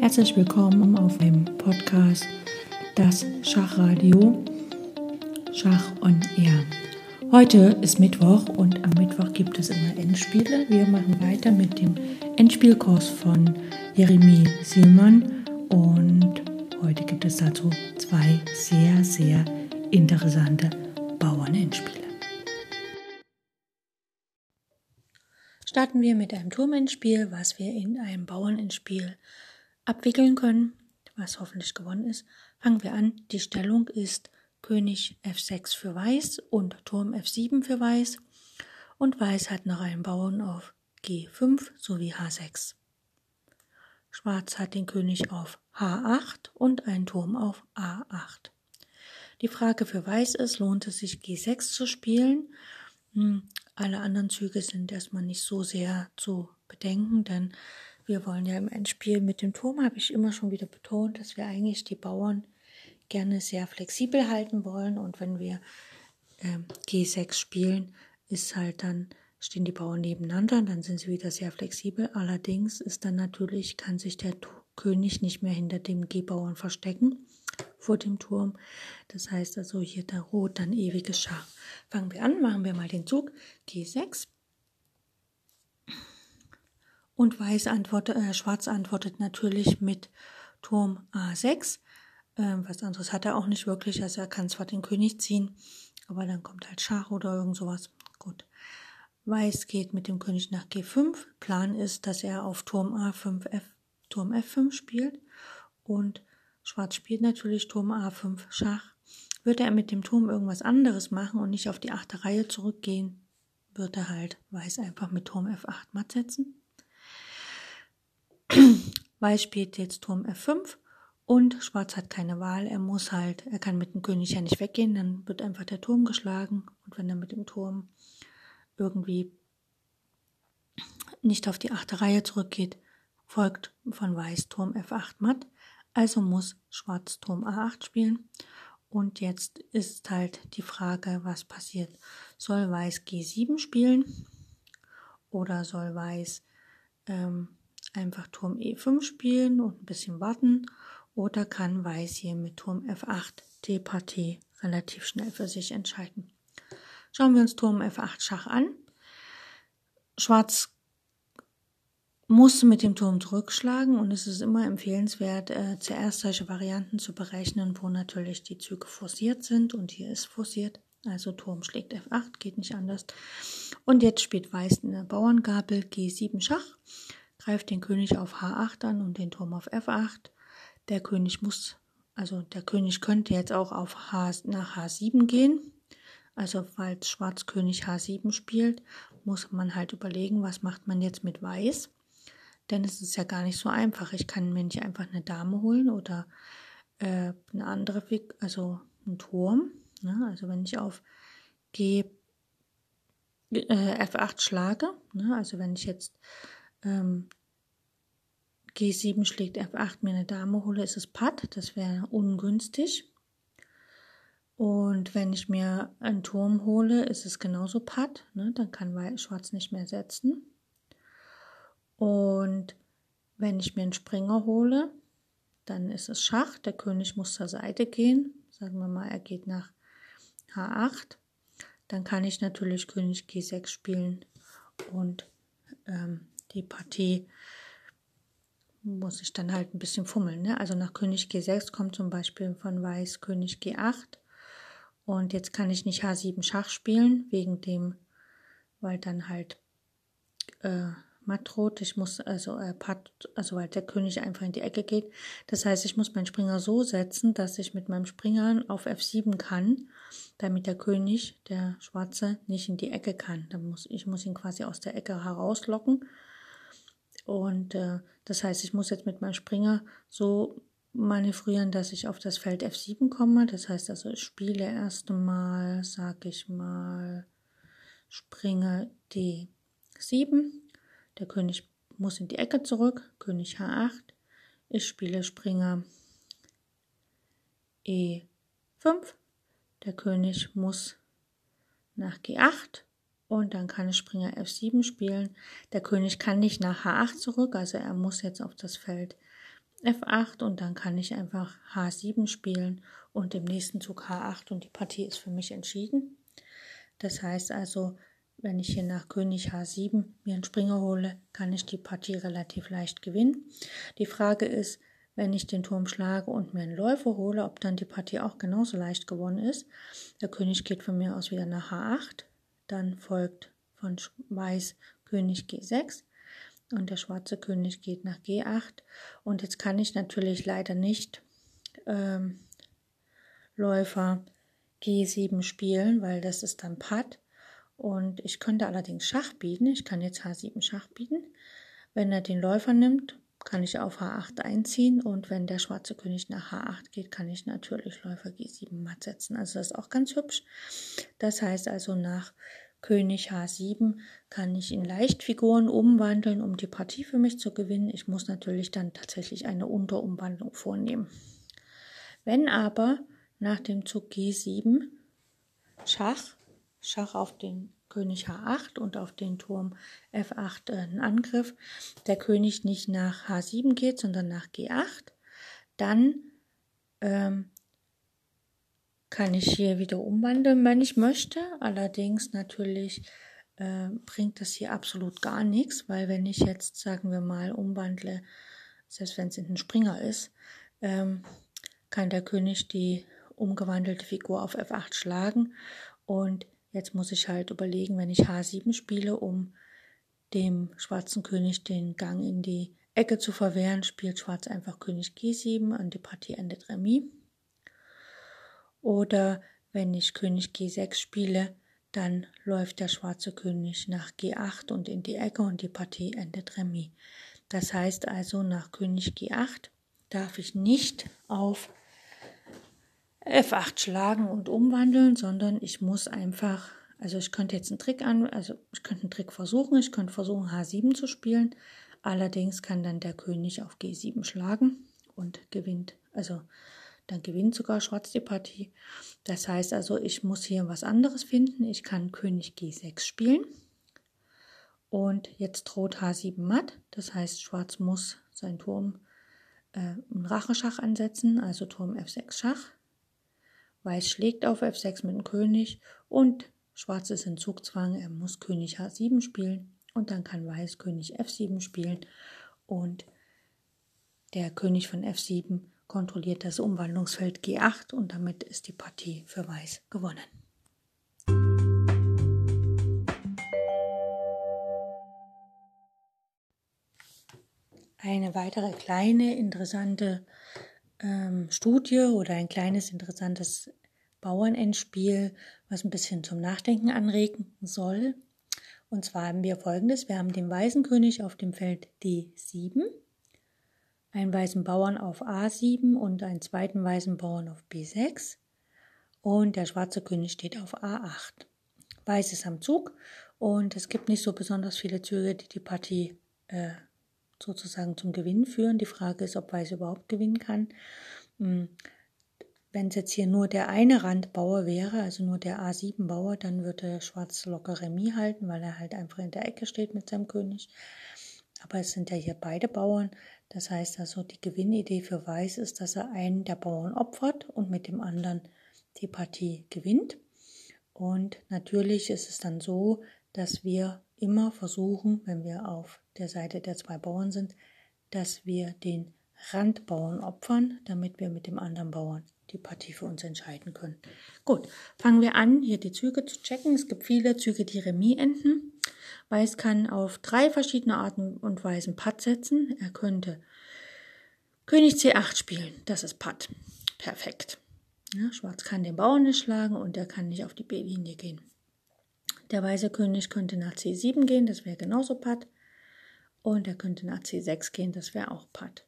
Herzlich willkommen auf dem Podcast Das Schachradio Schach on Air. Heute ist Mittwoch und am Mittwoch gibt es immer Endspiele. Wir machen weiter mit dem Endspielkurs von Jeremy Sielmann und heute gibt es dazu zwei sehr, sehr interessante Bauernendspiele. Starten wir mit einem Turmendspiel, was wir in einem Bauernendspiel abwickeln können, was hoffentlich gewonnen ist. Fangen wir an. Die Stellung ist König F6 für Weiß und Turm F7 für Weiß. Und Weiß hat noch einen Bauern auf G5 sowie H6. Schwarz hat den König auf H8 und einen Turm auf A8. Die Frage für Weiß ist, lohnt es sich G6 zu spielen? Hm, alle anderen Züge sind erstmal nicht so sehr zu bedenken, denn wir wollen ja im Endspiel mit dem Turm, habe ich immer schon wieder betont, dass wir eigentlich die Bauern gerne sehr flexibel halten wollen. Und wenn wir äh, G6 spielen, ist halt dann, stehen die Bauern nebeneinander, dann sind sie wieder sehr flexibel. Allerdings ist dann natürlich, kann sich der König nicht mehr hinter dem G-Bauern verstecken vor dem Turm. Das heißt also hier der Rot dann ewiges Schach. Fangen wir an, machen wir mal den Zug G6. Und Weiß antwortet, äh, Schwarz antwortet natürlich mit Turm A6. Ähm, was anderes hat er auch nicht wirklich. Also er kann zwar den König ziehen, aber dann kommt halt Schach oder irgend sowas. Gut. Weiß geht mit dem König nach G5. Plan ist, dass er auf Turm A5, F, Turm F5 spielt. Und Schwarz spielt natürlich Turm A5 Schach. Würde er mit dem Turm irgendwas anderes machen und nicht auf die achte Reihe zurückgehen, würde er halt Weiß einfach mit Turm F8 matt setzen. Weiß spielt jetzt Turm F5 und Schwarz hat keine Wahl. Er muss halt, er kann mit dem König ja nicht weggehen, dann wird einfach der Turm geschlagen. Und wenn er mit dem Turm irgendwie nicht auf die achte Reihe zurückgeht, folgt von Weiß Turm F8 matt. Also muss Schwarz Turm A8 spielen. Und jetzt ist halt die Frage, was passiert. Soll Weiß G7 spielen oder soll Weiß ähm, einfach Turm E5 spielen und ein bisschen warten oder kann Weiß hier mit Turm F8 die Partie relativ schnell für sich entscheiden. Schauen wir uns Turm F8 Schach an. Schwarz muss mit dem Turm zurückschlagen und es ist immer empfehlenswert, äh, zuerst solche Varianten zu berechnen, wo natürlich die Züge forciert sind und hier ist forciert. Also Turm schlägt F8, geht nicht anders. Und jetzt spielt Weiß eine Bauerngabel G7 Schach greift den König auf H8 an und den Turm auf F8. Der König muss, also der König könnte jetzt auch auf H, nach H7 gehen. Also falls Schwarz König H7 spielt, muss man halt überlegen, was macht man jetzt mit Weiß. Denn es ist ja gar nicht so einfach. Ich kann mir nicht einfach eine Dame holen oder äh, eine andere, also einen Turm. Ne? Also wenn ich auf G äh, F8 schlage, ne? also wenn ich jetzt ähm, G7 schlägt F8 mir eine Dame hole, ist es Patt. Das wäre ungünstig. Und wenn ich mir einen Turm hole, ist es genauso Patt. Ne? Dann kann Schwarz nicht mehr setzen. Und wenn ich mir einen Springer hole, dann ist es Schach. Der König muss zur Seite gehen. Sagen wir mal, er geht nach H8. Dann kann ich natürlich König G6 spielen und ähm, die Partie muss ich dann halt ein bisschen fummeln. Ne? Also nach König G6 kommt zum Beispiel von Weiß König G8. Und jetzt kann ich nicht H7 Schach spielen, wegen dem, weil dann halt äh, matt droht. Ich muss, also, äh, Pat, also weil der König einfach in die Ecke geht. Das heißt, ich muss meinen Springer so setzen, dass ich mit meinem Springer auf F7 kann, damit der König, der Schwarze, nicht in die Ecke kann. Dann muss, ich muss ihn quasi aus der Ecke herauslocken und äh, das heißt, ich muss jetzt mit meinem Springer so manövrieren, dass ich auf das Feld F7 komme. Das heißt also, ich spiele erst einmal, sag ich mal, Springer D7. Der König muss in die Ecke zurück, König H8. Ich spiele Springer E5. Der König muss nach G8 und dann kann ich Springer F7 spielen. Der König kann nicht nach H8 zurück, also er muss jetzt auf das Feld F8 und dann kann ich einfach H7 spielen und im nächsten Zug H8 und die Partie ist für mich entschieden. Das heißt also, wenn ich hier nach König H7 mir einen Springer hole, kann ich die Partie relativ leicht gewinnen. Die Frage ist, wenn ich den Turm schlage und mir einen Läufer hole, ob dann die Partie auch genauso leicht gewonnen ist. Der König geht von mir aus wieder nach H8, dann folgt von Weiß König G6 und der schwarze König geht nach G8 und jetzt kann ich natürlich leider nicht ähm, Läufer G7 spielen, weil das ist dann Patt und ich könnte allerdings Schach bieten, ich kann jetzt H7 Schach bieten. Wenn er den Läufer nimmt, kann ich auf H8 einziehen und wenn der schwarze König nach H8 geht, kann ich natürlich Läufer G7 matt setzen. Also das ist auch ganz hübsch. Das heißt also nach König H7 kann ich in Leichtfiguren umwandeln, um die Partie für mich zu gewinnen. Ich muss natürlich dann tatsächlich eine Unterumwandlung vornehmen. Wenn aber nach dem Zug G7 Schach, Schach auf den König H8 und auf den Turm F8 einen Angriff, der König nicht nach H7 geht, sondern nach G8, dann ähm, kann ich hier wieder umwandeln, wenn ich möchte. Allerdings natürlich äh, bringt das hier absolut gar nichts, weil wenn ich jetzt, sagen wir mal, umwandle, selbst wenn es in den Springer ist, ähm, kann der König die umgewandelte Figur auf F8 schlagen. Und jetzt muss ich halt überlegen, wenn ich H7 spiele, um dem schwarzen König den Gang in die Ecke zu verwehren, spielt Schwarz einfach König G7 und die Partie endet Remis. Oder wenn ich König G6 spiele, dann läuft der schwarze König nach G8 und in die Ecke und die Partie endet Remis. Das heißt also, nach König G8 darf ich nicht auf F8 schlagen und umwandeln, sondern ich muss einfach, also ich könnte jetzt einen Trick an, also ich könnte einen Trick versuchen, ich könnte versuchen H7 zu spielen, allerdings kann dann der König auf G7 schlagen und gewinnt, also dann gewinnt sogar Schwarz die Partie. Das heißt also, ich muss hier was anderes finden. Ich kann König G6 spielen. Und jetzt droht H7 matt. Das heißt, Schwarz muss sein Turm äh, einen Racheschach ansetzen, also Turm F6 Schach. Weiß schlägt auf F6 mit dem König und Schwarz ist in Zugzwang. Er muss König H7 spielen und dann kann Weiß König F7 spielen und der König von F7 kontrolliert das Umwandlungsfeld G8 und damit ist die Partie für Weiß gewonnen. Eine weitere kleine interessante ähm, Studie oder ein kleines interessantes Bauernendspiel, was ein bisschen zum Nachdenken anregen soll. Und zwar haben wir folgendes: Wir haben den weißen König auf dem Feld D7 einen weißen Bauern auf A7 und einen zweiten weißen Bauern auf B6 und der schwarze König steht auf A8. Weiß ist am Zug und es gibt nicht so besonders viele Züge, die die Partie äh, sozusagen zum Gewinn führen. Die Frage ist, ob Weiß überhaupt gewinnen kann. Hm. Wenn es jetzt hier nur der eine Randbauer wäre, also nur der A7-Bauer, dann würde Schwarz locker Remis halten, weil er halt einfach in der Ecke steht mit seinem König. Aber es sind ja hier beide Bauern. Das heißt also, die Gewinnidee für Weiß ist, dass er einen der Bauern opfert und mit dem anderen die Partie gewinnt. Und natürlich ist es dann so, dass wir immer versuchen, wenn wir auf der Seite der zwei Bauern sind, dass wir den Randbauern opfern, damit wir mit dem anderen Bauern die Partie für uns entscheiden können. Gut, fangen wir an, hier die Züge zu checken. Es gibt viele Züge, die Remis enden. Weiß kann auf drei verschiedene Arten und Weisen Patt setzen. Er könnte König C8 spielen. Das ist Patt. Perfekt. Ja, Schwarz kann den Bauern nicht schlagen und er kann nicht auf die B-Linie gehen. Der weiße König könnte nach C7 gehen, das wäre genauso Patt. Und er könnte nach C6 gehen, das wäre auch Patt.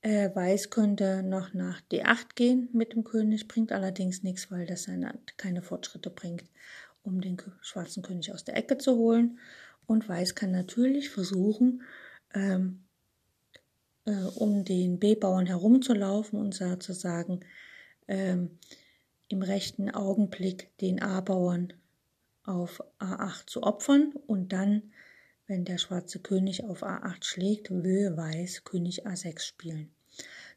Äh, Weiß könnte noch nach D8 gehen mit dem König, bringt allerdings nichts, weil das seine, keine Fortschritte bringt um den schwarzen König aus der Ecke zu holen. Und Weiß kann natürlich versuchen, ähm, äh, um den B-Bauern herumzulaufen und sozusagen ähm, im rechten Augenblick den A-Bauern auf A8 zu opfern und dann wenn der schwarze König auf A8 schlägt, will Weiß König A6 spielen.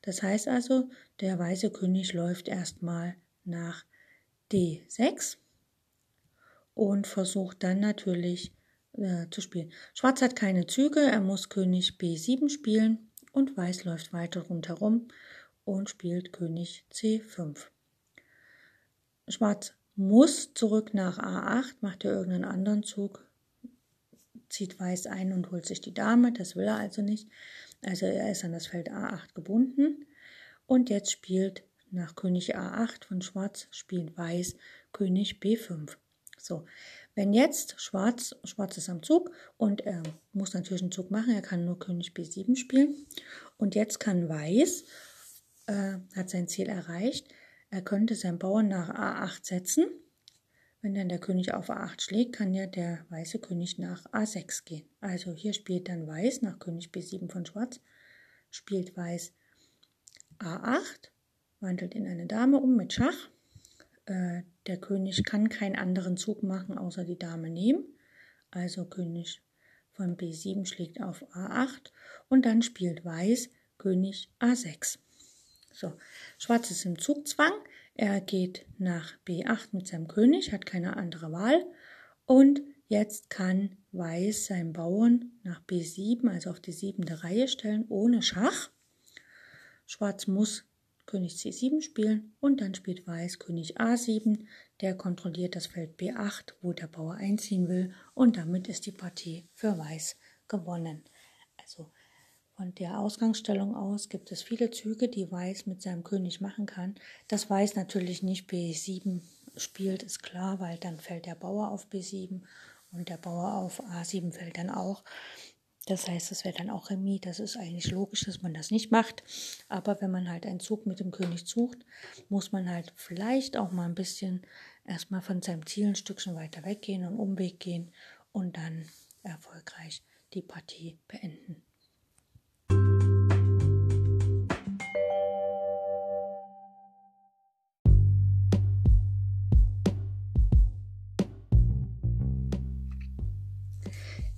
Das heißt also, der weiße König läuft erstmal nach D6 und versucht dann natürlich äh, zu spielen. Schwarz hat keine Züge, er muss König B7 spielen und Weiß läuft weiter rundherum und spielt König C5. Schwarz muss zurück nach A8, macht er irgendeinen anderen Zug, zieht Weiß ein und holt sich die Dame, das will er also nicht. Also er ist an das Feld A8 gebunden und jetzt spielt nach König A8 von Schwarz spielt Weiß König B5. So, wenn jetzt Schwarz, Schwarz ist am Zug und er muss natürlich einen Zug machen, er kann nur König B7 spielen. Und jetzt kann Weiß, äh, hat sein Ziel erreicht, er könnte seinen Bauern nach A8 setzen. Wenn dann der König auf A8 schlägt, kann ja der weiße König nach A6 gehen. Also hier spielt dann Weiß nach König B7 von Schwarz, spielt Weiß A8, wandelt in eine Dame um mit Schach äh, der König kann keinen anderen Zug machen, außer die Dame nehmen. Also König von B7 schlägt auf A8 und dann spielt Weiß König A6. So, Schwarz ist im Zugzwang. Er geht nach B8 mit seinem König, hat keine andere Wahl. Und jetzt kann Weiß seinen Bauern nach B7, also auf die siebente Reihe stellen, ohne Schach. Schwarz muss König C7 spielen und dann spielt Weiß König A7. Der kontrolliert das Feld B8, wo der Bauer einziehen will und damit ist die Partie für Weiß gewonnen. Also von der Ausgangsstellung aus gibt es viele Züge, die Weiß mit seinem König machen kann. Dass Weiß natürlich nicht B7 spielt, ist klar, weil dann fällt der Bauer auf B7 und der Bauer auf A7 fällt dann auch. Das heißt, es wäre dann auch Remis. Das ist eigentlich logisch, dass man das nicht macht. Aber wenn man halt einen Zug mit dem König sucht, muss man halt vielleicht auch mal ein bisschen erstmal von seinem Ziel ein Stückchen weiter weggehen und Umweg gehen und dann erfolgreich die Partie beenden.